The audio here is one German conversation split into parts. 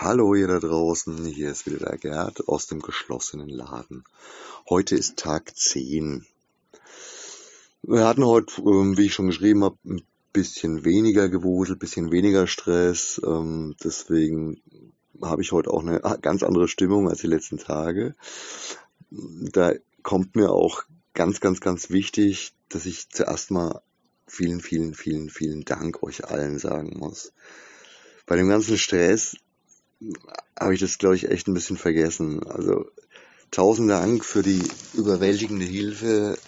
Hallo ihr da draußen, hier ist wieder der Gerd aus dem geschlossenen Laden. Heute ist Tag 10. Wir hatten heute, ähm, wie ich schon geschrieben habe, ein bisschen weniger Gewusel, bisschen weniger Stress. Ähm, deswegen habe ich heute auch eine ganz andere Stimmung als die letzten Tage. Da kommt mir auch ganz, ganz, ganz wichtig, dass ich zuerst mal vielen, vielen, vielen, vielen Dank euch allen sagen muss. Bei dem ganzen Stress habe ich das, glaube ich, echt ein bisschen vergessen. Also tausend Dank für die überwältigende Hilfe.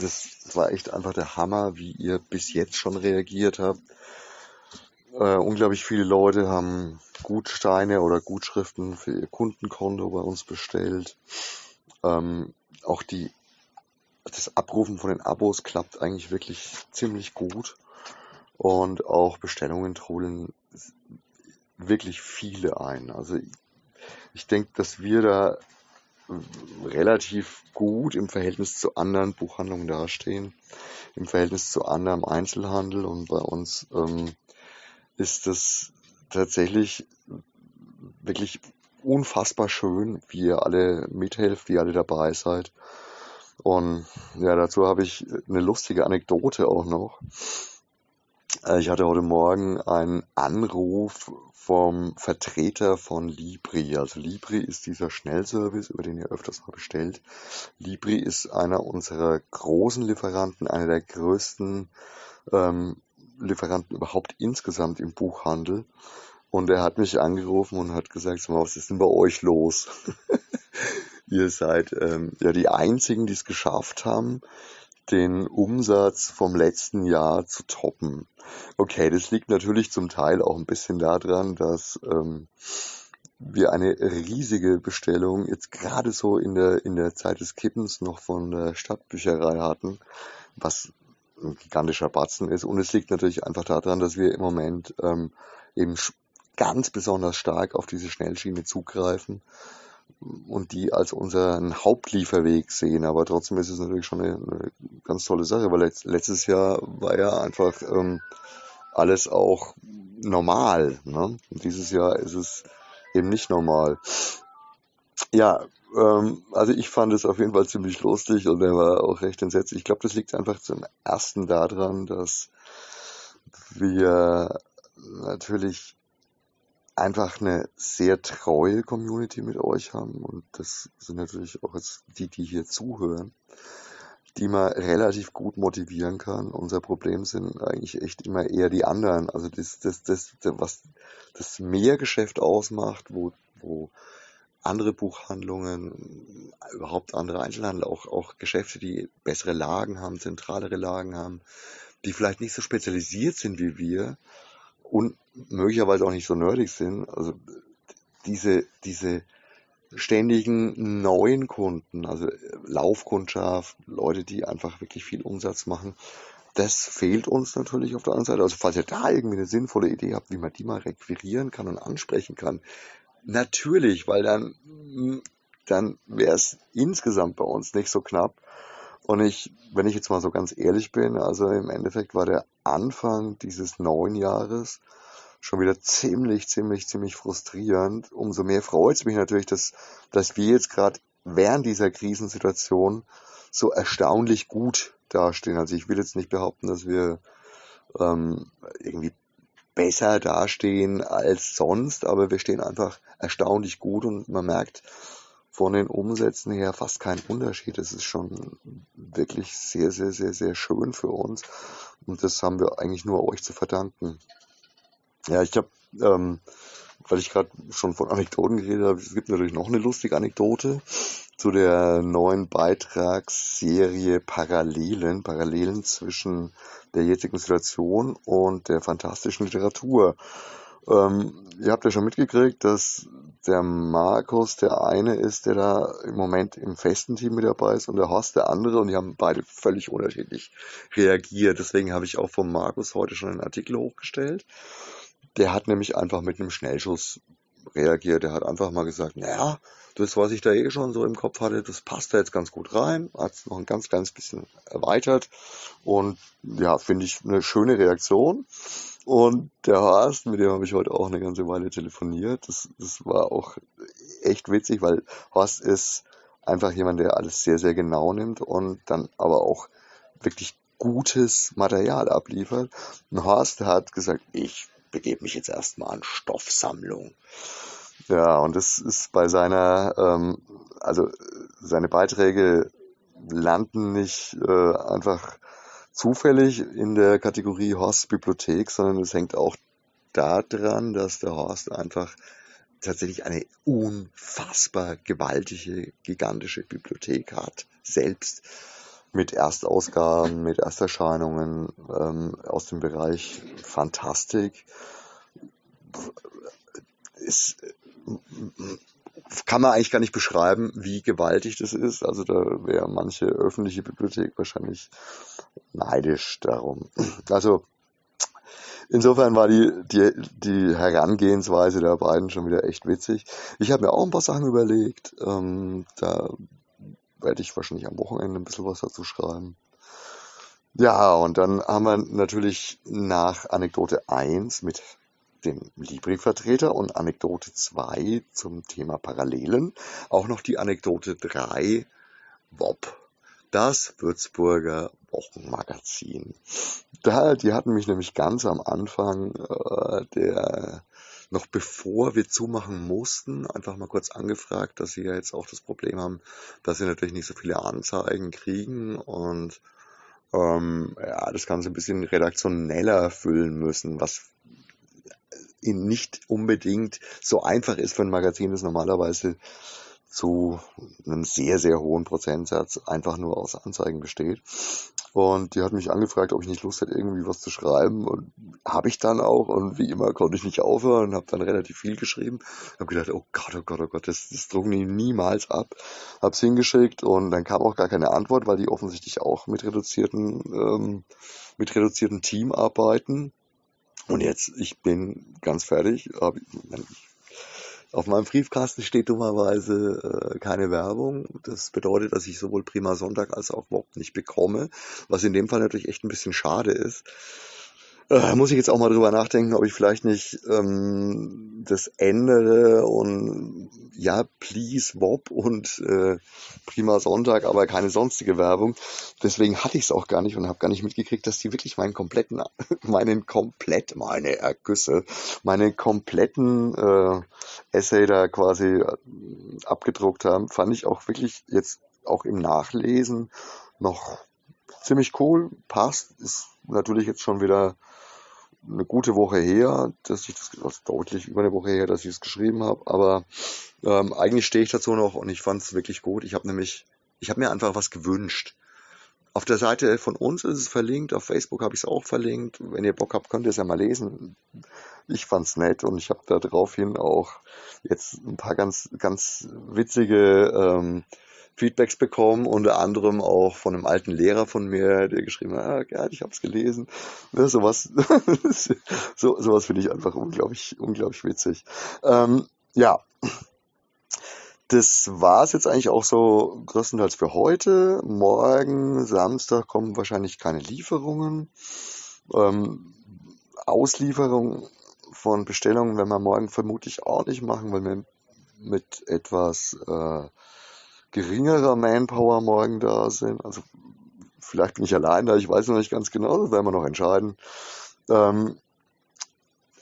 Das war echt einfach der Hammer, wie ihr bis jetzt schon reagiert habt. Äh, unglaublich viele Leute haben Gutsteine oder Gutschriften für ihr Kundenkonto bei uns bestellt. Ähm, auch die, das Abrufen von den Abos klappt eigentlich wirklich ziemlich gut. Und auch Bestellungen trudeln wirklich viele ein. Also ich denke, dass wir da relativ gut im Verhältnis zu anderen Buchhandlungen dastehen, im Verhältnis zu anderem Einzelhandel und bei uns ähm, ist es tatsächlich wirklich unfassbar schön, wie ihr alle mithelft, wie ihr alle dabei seid. Und ja, dazu habe ich eine lustige Anekdote auch noch. Äh, ich hatte heute Morgen einen Anruf vom Vertreter von Libri. Also Libri ist dieser Schnellservice, über den ihr öfters mal bestellt. Libri ist einer unserer großen Lieferanten, einer der größten ähm, Lieferanten überhaupt insgesamt im Buchhandel. Und er hat mich angerufen und hat gesagt, was ist denn bei euch los? ihr seid ähm, ja die einzigen, die es geschafft haben, den Umsatz vom letzten Jahr zu toppen. Okay, das liegt natürlich zum Teil auch ein bisschen daran, dass ähm, wir eine riesige Bestellung jetzt gerade so in der, in der Zeit des Kippens noch von der Stadtbücherei hatten, was ein gigantischer Batzen ist. Und es liegt natürlich einfach daran, dass wir im Moment ähm, eben ganz besonders stark auf diese Schnellschiene zugreifen und die als unseren Hauptlieferweg sehen. Aber trotzdem ist es natürlich schon eine, eine ganz tolle Sache, weil letzt, letztes Jahr war ja einfach ähm, alles auch normal. Ne? Und dieses Jahr ist es eben nicht normal. Ja, ähm, also ich fand es auf jeden Fall ziemlich lustig und er war auch recht entsetzt. Ich glaube, das liegt einfach zum ersten daran, dass wir natürlich einfach eine sehr treue Community mit euch haben und das sind natürlich auch jetzt die, die hier zuhören, die man relativ gut motivieren kann. Unser Problem sind eigentlich echt immer eher die anderen. Also das, das, das, was das Mehrgeschäft ausmacht, wo, wo andere Buchhandlungen, überhaupt andere Einzelhandel, auch, auch Geschäfte, die bessere Lagen haben, zentralere Lagen haben, die vielleicht nicht so spezialisiert sind wie wir, und möglicherweise auch nicht so nerdig sind. Also diese, diese ständigen neuen Kunden, also Laufkundschaft, Leute, die einfach wirklich viel Umsatz machen, das fehlt uns natürlich auf der anderen Seite. Also falls ihr da irgendwie eine sinnvolle Idee habt, wie man die mal requirieren kann und ansprechen kann, natürlich, weil dann, dann wäre es insgesamt bei uns nicht so knapp. Und ich, wenn ich jetzt mal so ganz ehrlich bin, also im Endeffekt war der Anfang dieses neuen Jahres schon wieder ziemlich, ziemlich, ziemlich frustrierend. Umso mehr freut es mich natürlich, dass, dass wir jetzt gerade während dieser Krisensituation so erstaunlich gut dastehen. Also ich will jetzt nicht behaupten, dass wir ähm, irgendwie besser dastehen als sonst, aber wir stehen einfach erstaunlich gut und man merkt, von den Umsätzen her fast kein Unterschied. Das ist schon wirklich sehr, sehr, sehr, sehr schön für uns. Und das haben wir eigentlich nur euch zu verdanken. Ja, ich habe, ähm, weil ich gerade schon von Anekdoten geredet habe, es gibt natürlich noch eine lustige Anekdote zu der neuen Beitragsserie Parallelen, Parallelen zwischen der jetzigen Situation und der fantastischen Literatur. Ähm, ihr habt ja schon mitgekriegt, dass der Markus der eine ist, der da im Moment im festen Team mit dabei ist und der Horst der andere und die haben beide völlig unterschiedlich reagiert. Deswegen habe ich auch vom Markus heute schon einen Artikel hochgestellt. Der hat nämlich einfach mit einem Schnellschuss reagiert. Der hat einfach mal gesagt, naja, das, was ich da eh schon so im Kopf hatte, das passt da jetzt ganz gut rein. Hat es noch ein ganz kleines bisschen erweitert. Und ja, finde ich eine schöne Reaktion. Und der Horst, mit dem habe ich heute auch eine ganze Weile telefoniert. Das, das war auch echt witzig, weil Horst ist einfach jemand, der alles sehr, sehr genau nimmt und dann aber auch wirklich gutes Material abliefert. Und Horst hat gesagt, ich begebe mich jetzt erstmal an Stoffsammlung. Ja, und das ist bei seiner, ähm, also seine Beiträge landen nicht äh, einfach zufällig in der Kategorie Horst Bibliothek, sondern es hängt auch daran, dass der Horst einfach tatsächlich eine unfassbar gewaltige, gigantische Bibliothek hat, selbst mit Erstausgaben, mit Ersterscheinungen ähm, aus dem Bereich Fantastik. Ist, kann man eigentlich gar nicht beschreiben, wie gewaltig das ist. Also da wäre manche öffentliche Bibliothek wahrscheinlich neidisch darum. Also insofern war die, die, die Herangehensweise der beiden schon wieder echt witzig. Ich habe mir auch ein paar Sachen überlegt. Ähm, da werde ich wahrscheinlich am Wochenende ein bisschen was dazu schreiben. Ja, und dann haben wir natürlich nach Anekdote 1 mit dem Libri-Vertreter und Anekdote 2 zum Thema Parallelen auch noch die Anekdote 3 WOP, das Würzburger Wochenmagazin. Da, die hatten mich nämlich ganz am Anfang äh, der noch bevor wir zumachen mussten, einfach mal kurz angefragt, dass sie ja jetzt auch das Problem haben, dass sie natürlich nicht so viele Anzeigen kriegen und ähm, ja, das Ganze ein bisschen redaktioneller füllen müssen, was nicht unbedingt so einfach ist für ein Magazin, das normalerweise zu einem sehr, sehr hohen Prozentsatz einfach nur aus Anzeigen besteht. Und die hat mich angefragt, ob ich nicht Lust hätte, irgendwie was zu schreiben. Und habe ich dann auch. Und wie immer konnte ich nicht aufhören und habe dann relativ viel geschrieben. Habe gedacht, oh Gott, oh Gott, oh Gott, das, das drucken die niemals ab. Hab's hingeschickt und dann kam auch gar keine Antwort, weil die offensichtlich auch mit reduzierten, ähm, mit reduziertem Team arbeiten. Und jetzt, ich bin ganz fertig. Hab, auf meinem Briefkasten steht dummerweise äh, keine Werbung. Das bedeutet, dass ich sowohl Prima Sonntag als auch Wob nicht bekomme, was in dem Fall natürlich echt ein bisschen schade ist. Äh, muss ich jetzt auch mal drüber nachdenken, ob ich vielleicht nicht ähm, das ändere und ja, please Wob und äh, Prima Sonntag, aber keine sonstige Werbung. Deswegen hatte ich es auch gar nicht und habe gar nicht mitgekriegt, dass die wirklich meinen kompletten, meinen komplett, meine Ergüsse, meinen kompletten äh, Essay da quasi äh, abgedruckt haben. Fand ich auch wirklich jetzt auch im Nachlesen noch ziemlich cool, passt, ist natürlich jetzt schon wieder eine gute Woche her, dass ich das, also deutlich über eine Woche her, dass ich es geschrieben habe, aber ähm, eigentlich stehe ich dazu noch und ich fand es wirklich gut. Ich habe nämlich, ich habe mir einfach was gewünscht. Auf der Seite von uns ist es verlinkt, auf Facebook habe ich es auch verlinkt. Wenn ihr Bock habt, könnt ihr es ja mal lesen. Ich fand's nett und ich habe daraufhin auch jetzt ein paar ganz, ganz witzige ähm, Feedbacks bekommen, unter anderem auch von einem alten Lehrer von mir, der geschrieben hat, ah, Gerd, ich habe es gelesen. Ja, sowas, so, sowas finde ich einfach unglaublich, unglaublich witzig. Ähm, ja, das war es jetzt eigentlich auch so größtenteils für heute. Morgen, Samstag, kommen wahrscheinlich keine Lieferungen. Ähm, Auslieferung von Bestellungen werden wir morgen vermutlich auch nicht machen, weil wir mit etwas äh, geringerer Manpower morgen da sind. Also vielleicht bin ich allein da, ich weiß noch nicht ganz genau, das werden wir noch entscheiden. Ähm,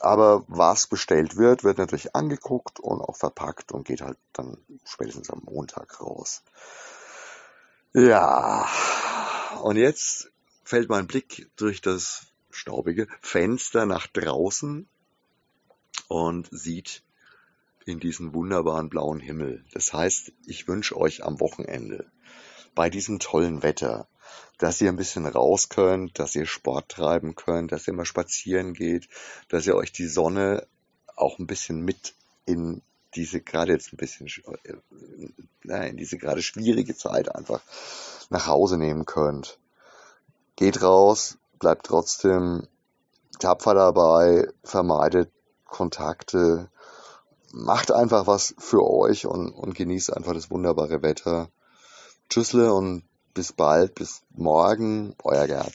aber was bestellt wird, wird natürlich angeguckt und auch verpackt und geht halt dann spätestens am Montag raus. Ja, und jetzt fällt mein Blick durch das staubige Fenster nach draußen und sieht in diesen wunderbaren blauen Himmel. Das heißt, ich wünsche euch am Wochenende bei diesem tollen Wetter, dass ihr ein bisschen raus könnt, dass ihr Sport treiben könnt, dass ihr mal spazieren geht, dass ihr euch die Sonne auch ein bisschen mit in diese gerade jetzt ein bisschen äh, in diese gerade schwierige Zeit einfach nach Hause nehmen könnt. Geht raus, bleibt trotzdem tapfer dabei, vermeidet Kontakte, macht einfach was für euch und, und genießt einfach das wunderbare Wetter. Tschüssle und bis bald, bis morgen, euer Gerd.